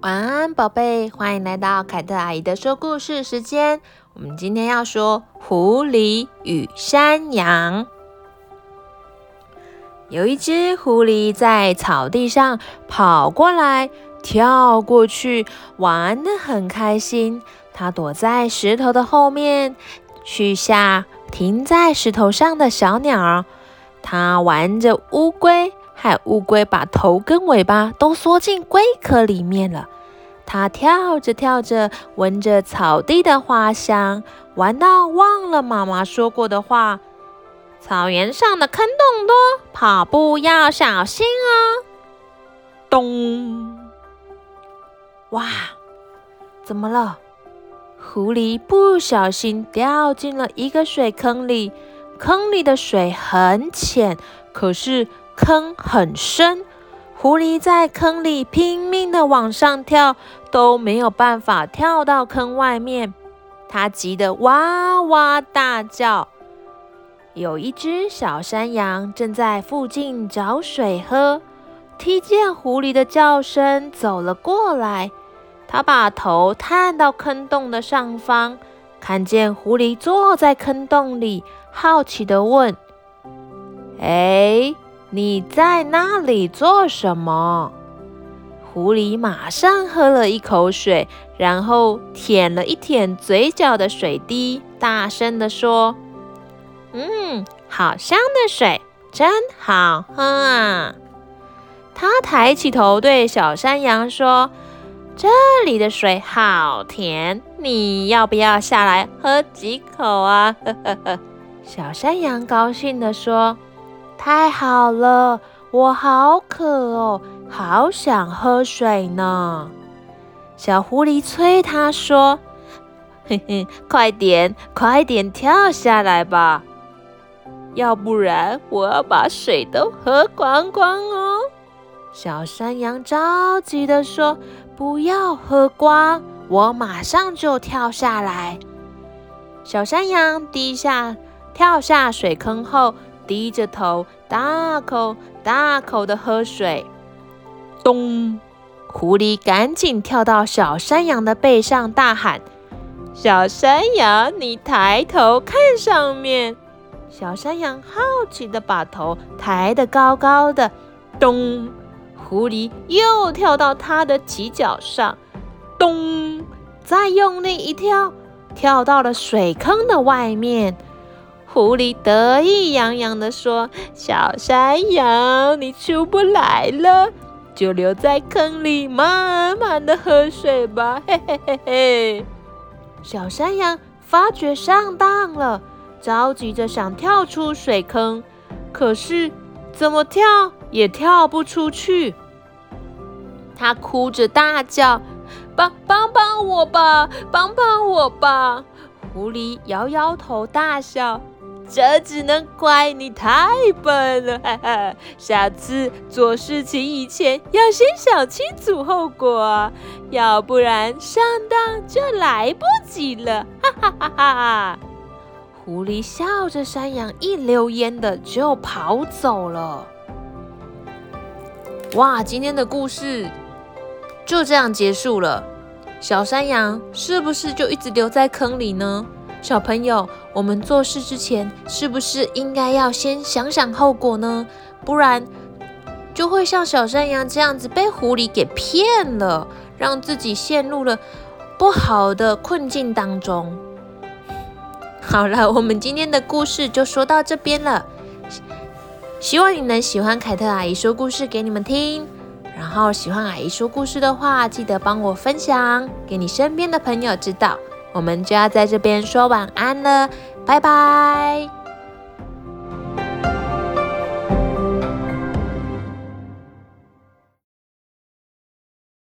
晚安，宝贝，欢迎来到凯特阿姨的说故事时间。我们今天要说狐狸与山羊。有一只狐狸在草地上跑过来，跳过去，玩得很开心。它躲在石头的后面，取下停在石头上的小鸟。它玩着乌龟。害乌龟把头跟尾巴都缩进龟壳里面了。它跳着跳着，闻着草地的花香，玩到忘了妈妈说过的话：草原上的坑洞多，跑步要小心哦。咚！哇，怎么了？狐狸不小心掉进了一个水坑里，坑里的水很浅，可是。坑很深，狐狸在坑里拼命地往上跳，都没有办法跳到坑外面。它急得哇哇大叫。有一只小山羊正在附近找水喝，听见狐狸的叫声，走了过来。它把头探到坑洞的上方，看见狐狸坐在坑洞里，好奇地问：“哎？”你在那里做什么？狐狸马上喝了一口水，然后舔了一舔嘴角的水滴，大声地说：“嗯，好香的水，真好喝啊！”他抬起头对小山羊说：“这里的水好甜，你要不要下来喝几口啊？”呵呵呵。小山羊高兴地说。太好了，我好渴哦，好想喝水呢。小狐狸催他说：“嘿嘿，快点，快点跳下来吧，要不然我要把水都喝光光哦。”小山羊着急地说：“不要喝光，我马上就跳下来。”小山羊低下，跳下水坑后。低着头，大口大口的喝水。咚！狐狸赶紧跳到小山羊的背上，大喊：“小山羊，你抬头看上面！”小山羊好奇的把头抬得高高的。咚！狐狸又跳到它的犄角上。咚！再用力一跳，跳到了水坑的外面。狐狸得意洋洋地说：“小山羊，你出不来了，就留在坑里慢慢的喝水吧。”嘿嘿嘿嘿。小山羊发觉上当了，着急着想跳出水坑，可是怎么跳也跳不出去。他哭着大叫：“帮帮帮我吧，帮帮我吧！”狐狸摇摇头大笑。这只能怪你太笨了，哈哈！下次做事情以前要先想清楚后果，要不然上当就来不及了，哈哈哈哈！狐狸笑着，山羊一溜烟的就跑走了。哇，今天的故事就这样结束了。小山羊是不是就一直留在坑里呢？小朋友，我们做事之前是不是应该要先想想后果呢？不然就会像小山羊这样子被狐狸给骗了，让自己陷入了不好的困境当中。好了，我们今天的故事就说到这边了。希望你能喜欢凯特阿姨说故事给你们听。然后喜欢阿姨说故事的话，记得帮我分享给你身边的朋友知道。我们就要在这边说晚安了，拜拜。